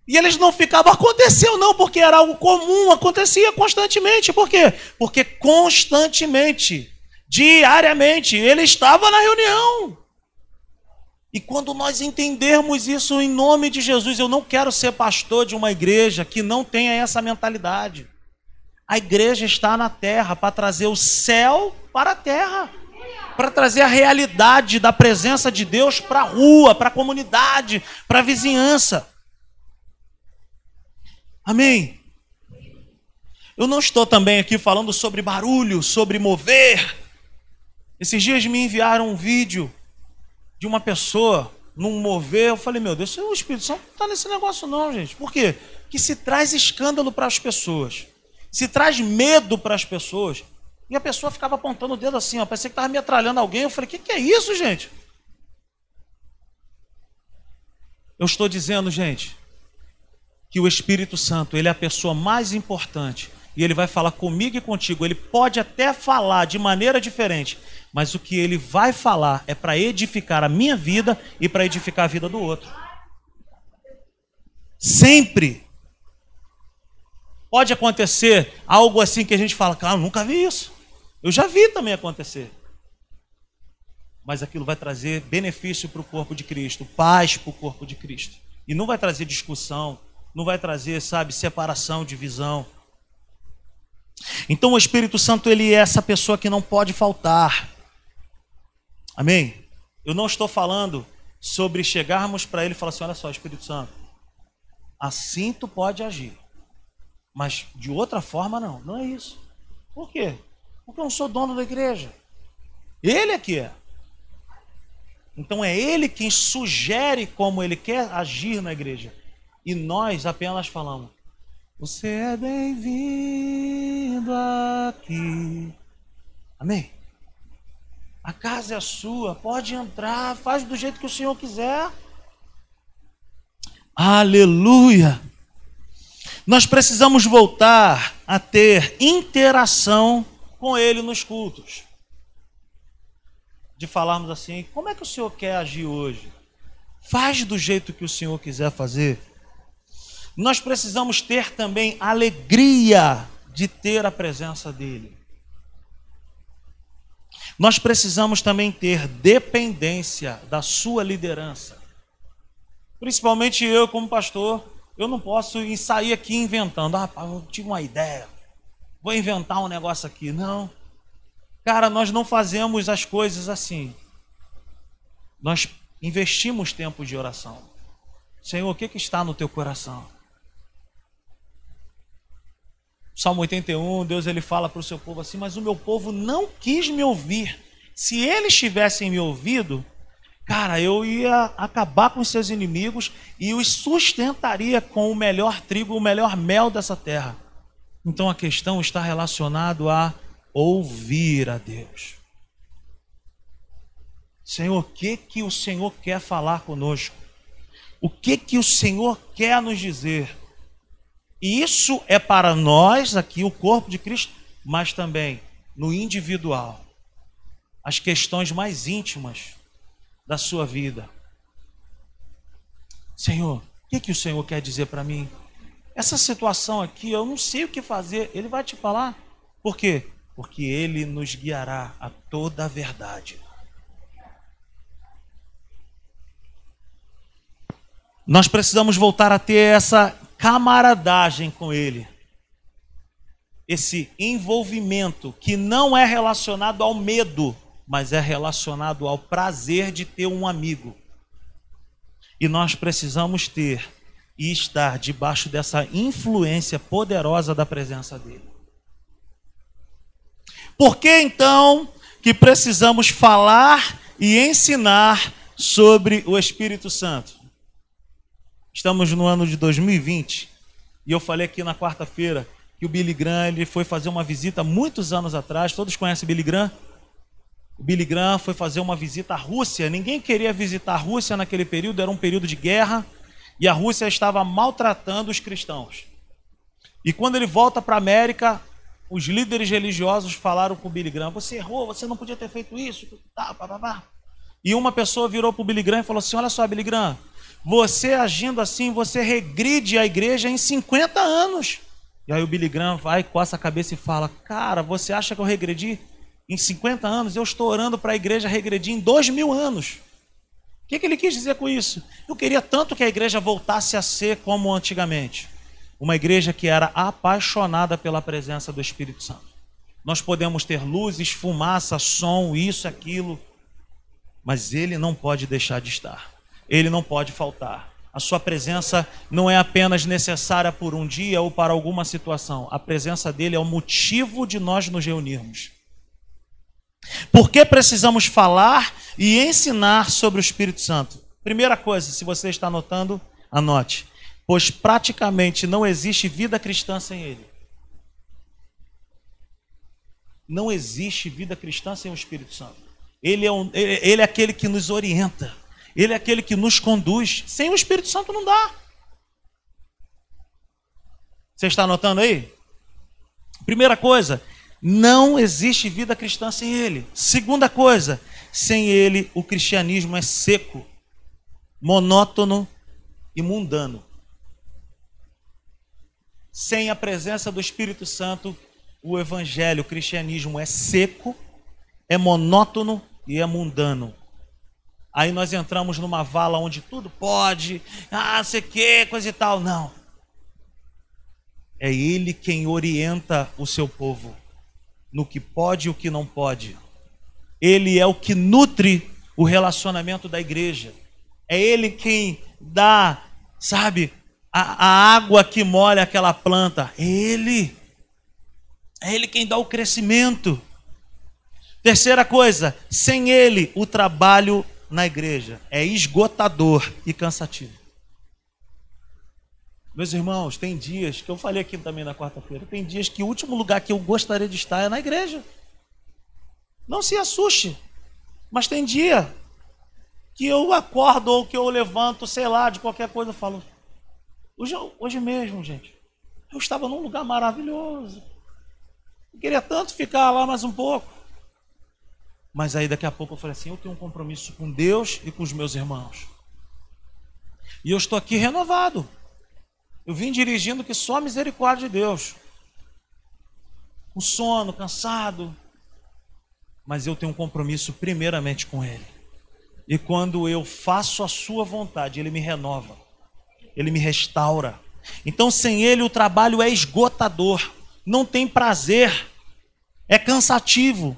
E eles não ficavam, aconteceu não, porque era algo comum, acontecia constantemente. Por quê? Porque constantemente, diariamente, ele estava na reunião. E quando nós entendermos isso em nome de Jesus, eu não quero ser pastor de uma igreja que não tenha essa mentalidade. A igreja está na terra para trazer o céu para a terra, para trazer a realidade da presença de Deus para a rua, para a comunidade, para a vizinhança. Amém. Eu não estou também aqui falando sobre barulho, sobre mover. Esses dias me enviaram um vídeo de uma pessoa num mover. Eu falei, meu Deus, o Espírito Santo não está nesse negócio, não, gente. Por quê? Que se traz escândalo para as pessoas, se traz medo para as pessoas. E a pessoa ficava apontando o dedo assim, ó, parecia que estava metralhando alguém. Eu falei, o que, que é isso, gente? Eu estou dizendo, gente, que o Espírito Santo, ele é a pessoa mais importante e ele vai falar comigo e contigo. Ele pode até falar de maneira diferente, mas o que ele vai falar é para edificar a minha vida e para edificar a vida do outro. Sempre pode acontecer algo assim que a gente fala, cara, nunca vi isso. Eu já vi também acontecer. Mas aquilo vai trazer benefício para o corpo de Cristo, paz para o corpo de Cristo. E não vai trazer discussão, não vai trazer, sabe, separação, divisão. Então o Espírito Santo ele é essa pessoa que não pode faltar. Amém? Eu não estou falando sobre chegarmos para ele e falar assim: olha só, Espírito Santo, assim tu pode agir, mas de outra forma não. Não é isso. Por quê? Porque eu não sou dono da igreja. Ele é que é. Então é ele quem sugere como ele quer agir na igreja. E nós apenas falamos: Você é bem-vindo aqui. Amém? A casa é sua, pode entrar, faz do jeito que o Senhor quiser. Aleluia! Nós precisamos voltar a ter interação com Ele nos cultos. De falarmos assim: como é que o Senhor quer agir hoje? Faz do jeito que o Senhor quiser fazer nós precisamos ter também alegria de ter a presença dEle. Nós precisamos também ter dependência da sua liderança. Principalmente eu, como pastor, eu não posso sair aqui inventando. Ah, eu tive uma ideia, vou inventar um negócio aqui. Não. Cara, nós não fazemos as coisas assim. Nós investimos tempo de oração. Senhor, o que, que está no teu coração? Salmo 81, Deus ele fala para o seu povo assim: Mas o meu povo não quis me ouvir. Se eles tivessem me ouvido, cara, eu ia acabar com seus inimigos e os sustentaria com o melhor trigo, o melhor mel dessa terra. Então a questão está relacionada a ouvir a Deus. Senhor, o que que o Senhor quer falar conosco? O que que o Senhor quer nos dizer? Isso é para nós aqui, o corpo de Cristo, mas também no individual. As questões mais íntimas da sua vida. Senhor, o que, que o Senhor quer dizer para mim? Essa situação aqui, eu não sei o que fazer. Ele vai te falar. Por quê? Porque Ele nos guiará a toda a verdade. Nós precisamos voltar a ter essa camaradagem com ele. Esse envolvimento que não é relacionado ao medo, mas é relacionado ao prazer de ter um amigo. E nós precisamos ter e estar debaixo dessa influência poderosa da presença dele. Por que então que precisamos falar e ensinar sobre o Espírito Santo? Estamos no ano de 2020 e eu falei aqui na quarta-feira que o Billy Graham ele foi fazer uma visita muitos anos atrás. Todos conhecem Billy Graham? O Billy Graham foi fazer uma visita à Rússia. Ninguém queria visitar a Rússia naquele período, era um período de guerra e a Rússia estava maltratando os cristãos. E quando ele volta para a América, os líderes religiosos falaram com o Billy Graham: você errou, você não podia ter feito isso. Tá. E uma pessoa virou para o Billy Graham e falou assim: Olha só, Billy Graham, você agindo assim, você regride a igreja em 50 anos. E aí o Billy Graham vai, coça a cabeça e fala: Cara, você acha que eu regredi em 50 anos? Eu estou orando para a igreja regredir em 2 mil anos. O que, que ele quis dizer com isso? Eu queria tanto que a igreja voltasse a ser como antigamente uma igreja que era apaixonada pela presença do Espírito Santo. Nós podemos ter luzes, fumaça, som, isso, aquilo, mas ele não pode deixar de estar. Ele não pode faltar. A sua presença não é apenas necessária por um dia ou para alguma situação. A presença dele é o motivo de nós nos reunirmos. Por que precisamos falar e ensinar sobre o Espírito Santo? Primeira coisa, se você está anotando, anote. Pois praticamente não existe vida cristã sem ele. Não existe vida cristã sem o Espírito Santo. Ele é, um, ele é aquele que nos orienta. Ele é aquele que nos conduz. Sem o Espírito Santo não dá. Você está anotando aí? Primeira coisa, não existe vida cristã sem ele. Segunda coisa, sem ele o cristianismo é seco, monótono e mundano. Sem a presença do Espírito Santo, o evangelho, o cristianismo é seco, é monótono e é mundano. Aí nós entramos numa vala onde tudo pode, ah, sei que, coisa e tal. Não. É Ele quem orienta o seu povo no que pode e o que não pode. Ele é o que nutre o relacionamento da igreja. É Ele quem dá, sabe, a, a água que molha aquela planta. É Ele. É Ele quem dá o crescimento. Terceira coisa, sem ele, o trabalho na igreja é esgotador e cansativo. Meus irmãos, tem dias que eu falei aqui também na quarta-feira, tem dias que o último lugar que eu gostaria de estar é na igreja. Não se assuste, mas tem dia que eu acordo ou que eu levanto, sei lá, de qualquer coisa, eu falo. Hoje, hoje mesmo, gente, eu estava num lugar maravilhoso. Eu queria tanto ficar lá mais um pouco. Mas aí daqui a pouco eu falei assim: eu tenho um compromisso com Deus e com os meus irmãos. E eu estou aqui renovado. Eu vim dirigindo que só a misericórdia de Deus. Com sono, cansado. Mas eu tenho um compromisso primeiramente com Ele. E quando eu faço a Sua vontade, Ele me renova. Ele me restaura. Então, sem Ele, o trabalho é esgotador. Não tem prazer. É cansativo.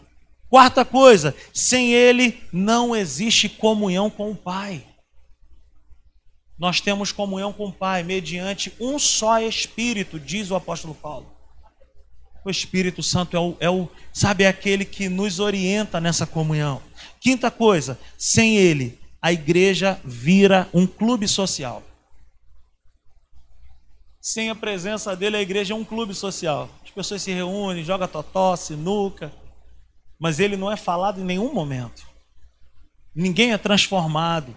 Quarta coisa, sem Ele não existe comunhão com o Pai. Nós temos comunhão com o Pai mediante um só Espírito, diz o apóstolo Paulo. O Espírito Santo é o, é o, sabe, é aquele que nos orienta nessa comunhão. Quinta coisa, sem Ele, a igreja vira um clube social. Sem a presença dele, a igreja é um clube social. As pessoas se reúnem, jogam totó, sinuca mas ele não é falado em nenhum momento. Ninguém é transformado.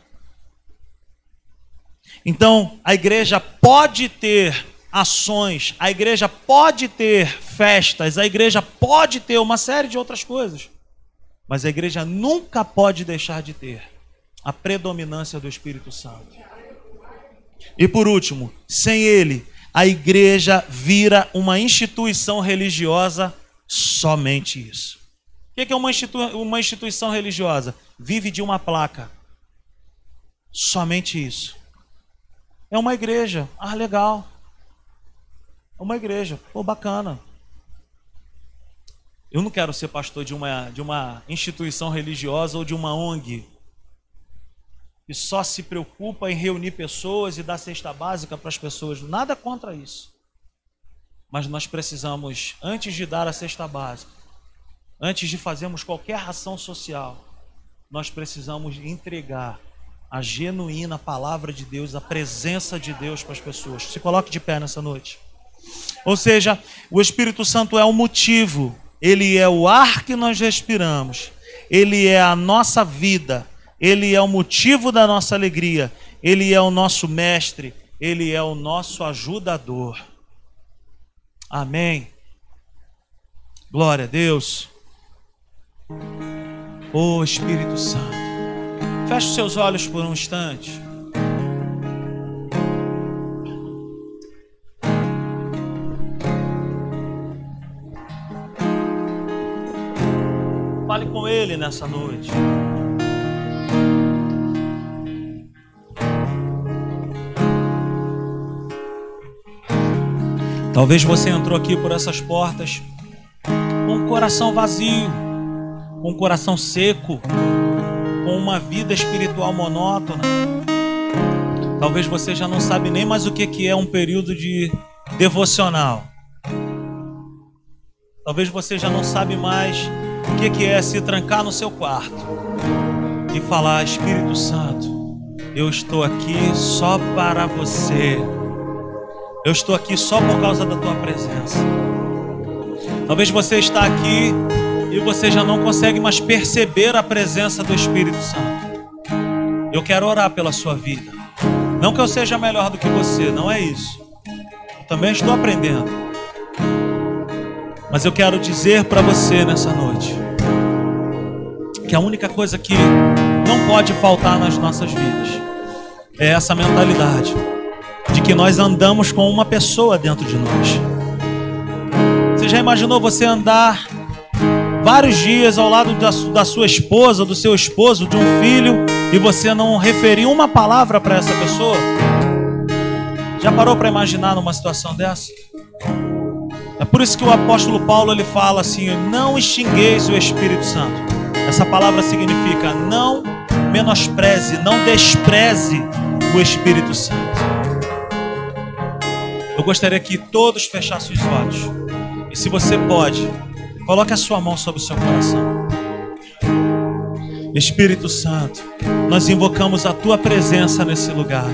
Então, a igreja pode ter ações, a igreja pode ter festas, a igreja pode ter uma série de outras coisas, mas a igreja nunca pode deixar de ter a predominância do Espírito Santo. E por último, sem ele, a igreja vira uma instituição religiosa, somente isso. O que é uma, uma instituição religiosa? Vive de uma placa. Somente isso. É uma igreja. Ah, legal. É uma igreja. Pô, bacana. Eu não quero ser pastor de uma, de uma instituição religiosa ou de uma ONG que só se preocupa em reunir pessoas e dar cesta básica para as pessoas. Nada contra isso. Mas nós precisamos, antes de dar a cesta básica, Antes de fazermos qualquer ação social, nós precisamos entregar a genuína palavra de Deus, a presença de Deus para as pessoas. Se coloque de pé nessa noite. Ou seja, o Espírito Santo é o motivo, ele é o ar que nós respiramos, ele é a nossa vida, ele é o motivo da nossa alegria, ele é o nosso mestre, ele é o nosso ajudador. Amém. Glória a Deus. Oh Espírito Santo. Feche seus olhos por um instante. Fale com Ele nessa noite. Talvez você entrou aqui por essas portas com um coração vazio, com um coração seco, com uma vida espiritual monótona. Talvez você já não sabe nem mais o que é um período de devocional. Talvez você já não sabe mais o que é se trancar no seu quarto e falar: Espírito Santo, eu estou aqui só para você. Eu estou aqui só por causa da tua presença. Talvez você está aqui e você já não consegue mais perceber a presença do Espírito Santo. Eu quero orar pela sua vida. Não que eu seja melhor do que você, não é isso. Eu também estou aprendendo. Mas eu quero dizer para você nessa noite que a única coisa que não pode faltar nas nossas vidas é essa mentalidade de que nós andamos com uma pessoa dentro de nós. Você já imaginou você andar vários dias ao lado da, da sua esposa, do seu esposo, de um filho, e você não referir uma palavra para essa pessoa? Já parou para imaginar numa situação dessa? É por isso que o apóstolo Paulo ele fala assim: não extingueis o Espírito Santo. Essa palavra significa não menospreze, não despreze o Espírito Santo. Eu gostaria que todos fechassem os olhos. E se você pode, coloque a sua mão sobre o seu coração. Espírito Santo, nós invocamos a tua presença nesse lugar.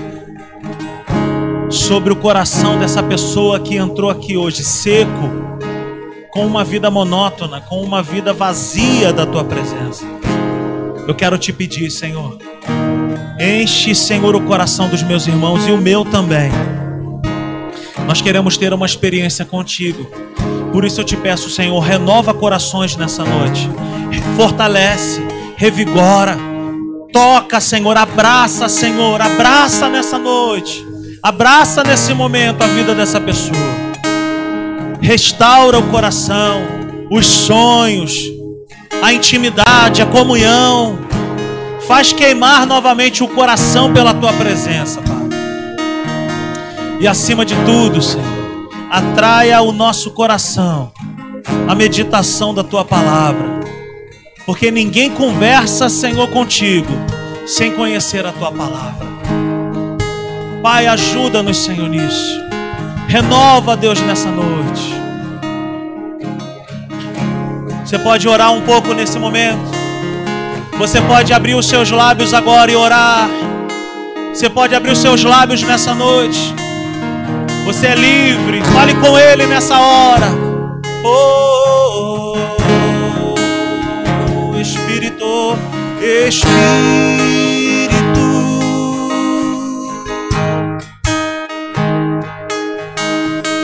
Sobre o coração dessa pessoa que entrou aqui hoje, seco, com uma vida monótona, com uma vida vazia da tua presença. Eu quero te pedir, Senhor, enche, Senhor, o coração dos meus irmãos e o meu também nós queremos ter uma experiência contigo. Por isso eu te peço, Senhor, renova corações nessa noite. Fortalece, revigora. Toca, Senhor, abraça, Senhor, abraça nessa noite. Abraça nesse momento a vida dessa pessoa. Restaura o coração, os sonhos, a intimidade, a comunhão. Faz queimar novamente o coração pela tua presença, Pai. E acima de tudo, Senhor, atraia o nosso coração a meditação da tua palavra. Porque ninguém conversa, Senhor, contigo sem conhecer a tua palavra. Pai, ajuda-nos, Senhor, nisso. Renova, Deus, nessa noite. Você pode orar um pouco nesse momento. Você pode abrir os seus lábios agora e orar. Você pode abrir os seus lábios nessa noite você é livre. Fale com Ele nessa hora. Oh, Espírito, Espírito.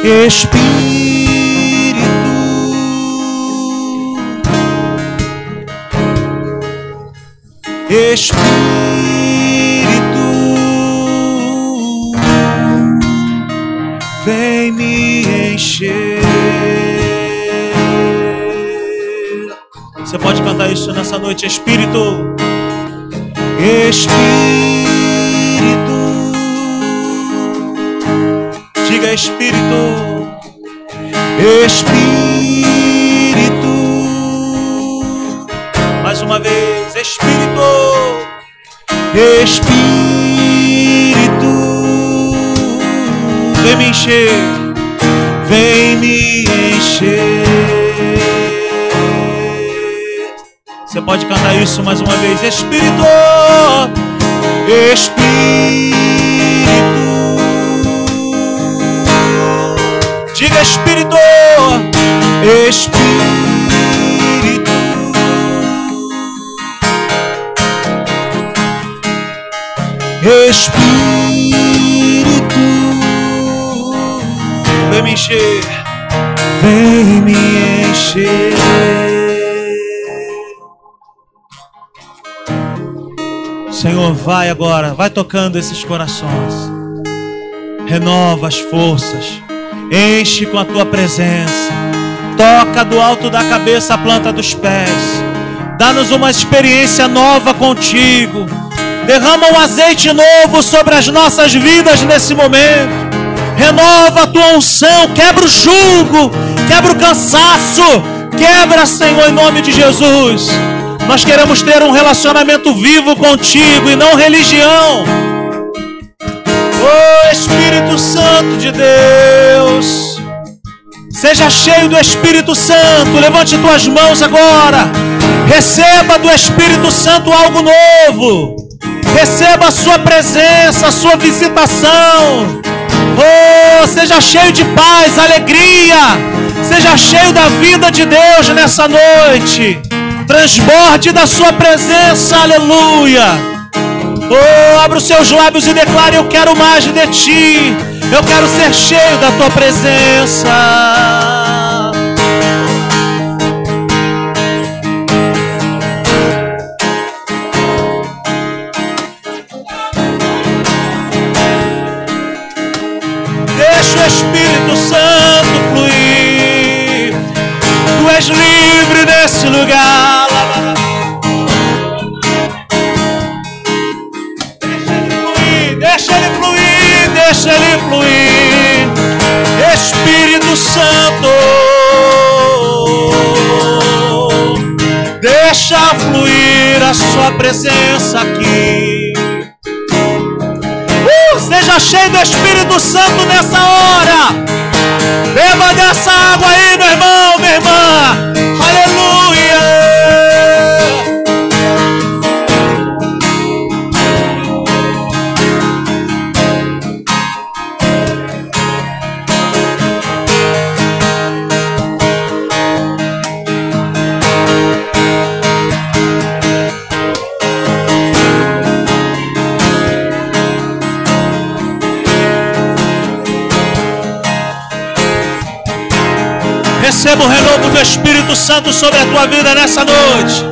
Espírito. Espírito. Você pode cantar isso nessa noite, Espírito. Espírito. Diga Espírito. Espírito. Mais uma vez, Espírito. Espírito. Vem me encher pode cantar isso mais uma vez, Espírito, Espírito, diga Espírito, Espírito, Espírito. vem me encher, vem me encher. Vai agora, vai tocando esses corações. Renova as forças, enche com a tua presença. Toca do alto da cabeça a planta dos pés. Dá-nos uma experiência nova contigo. Derrama um azeite novo sobre as nossas vidas nesse momento. Renova a tua unção, quebra o jugo, quebra o cansaço, quebra, Senhor, em nome de Jesus. Nós queremos ter um relacionamento vivo contigo e não religião. Oh Espírito Santo de Deus, seja cheio do Espírito Santo. Levante tuas mãos agora. Receba do Espírito Santo algo novo. Receba a sua presença, a sua visitação. Oh, seja cheio de paz, alegria. Seja cheio da vida de Deus nessa noite. Transborde da sua presença, aleluia. Oh, abra os seus lábios e declare: Eu quero mais de ti. Eu quero ser cheio da tua presença. Presença aqui. Seja cheio do Espírito Santo nessa hora. Beba dessa água aí, meu irmão, Receba o renovo do Espírito Santo sobre a tua vida nessa noite.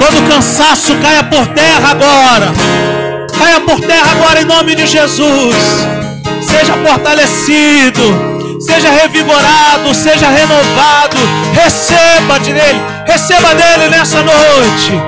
Todo cansaço caia por terra agora. Caia por terra agora em nome de Jesus. Seja fortalecido, seja revigorado, seja renovado. Receba dele, receba dele nessa noite.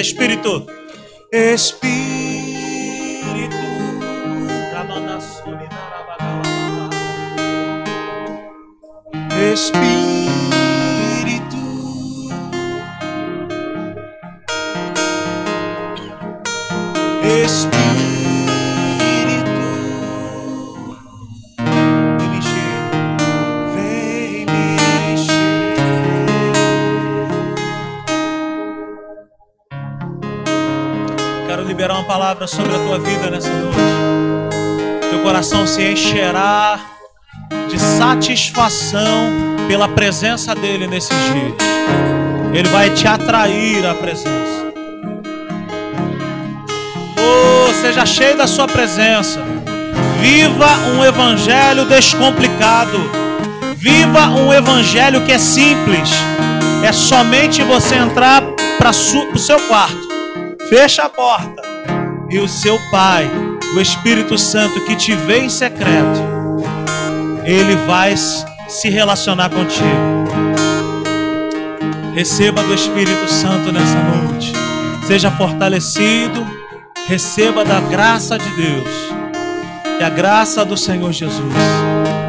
Espírito. Sobre a tua vida nessa noite. Teu coração se encherá de satisfação pela presença dele nesses dias. Ele vai te atrair à presença. Oh, seja cheio da sua presença. Viva um evangelho descomplicado. Viva um evangelho que é simples. É somente você entrar para o seu quarto. Fecha a porta e o seu Pai, o Espírito Santo que te vê em secreto, ele vai se relacionar contigo. Receba do Espírito Santo nessa noite. Seja fortalecido. Receba da graça de Deus. Que a graça do Senhor Jesus,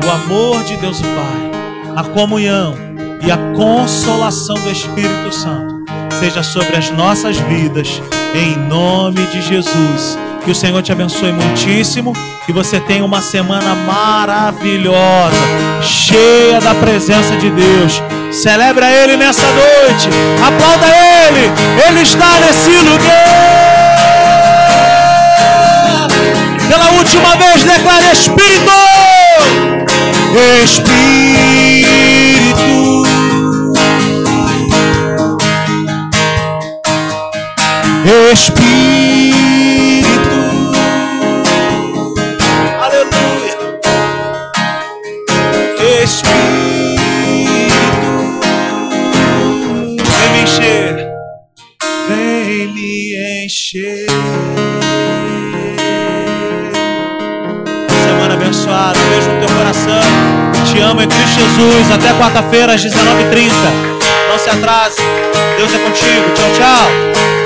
o amor de Deus o Pai, a comunhão e a consolação do Espírito Santo seja sobre as nossas vidas, em nome de Jesus. Que o Senhor te abençoe muitíssimo. Que você tenha uma semana maravilhosa, cheia da presença de Deus. Celebra Ele nessa noite. Aplauda Ele. Ele está nesse lugar. Pela última vez, declare Espírito. Espírito. Espírito. Aleluia. Espírito. Vem me encher. Vem me encher. Semana abençoada. Beijo no teu coração. Te amo em Cristo Jesus. Até quarta-feira às 19h30. Não se atrase. Deus é contigo. Tchau, tchau.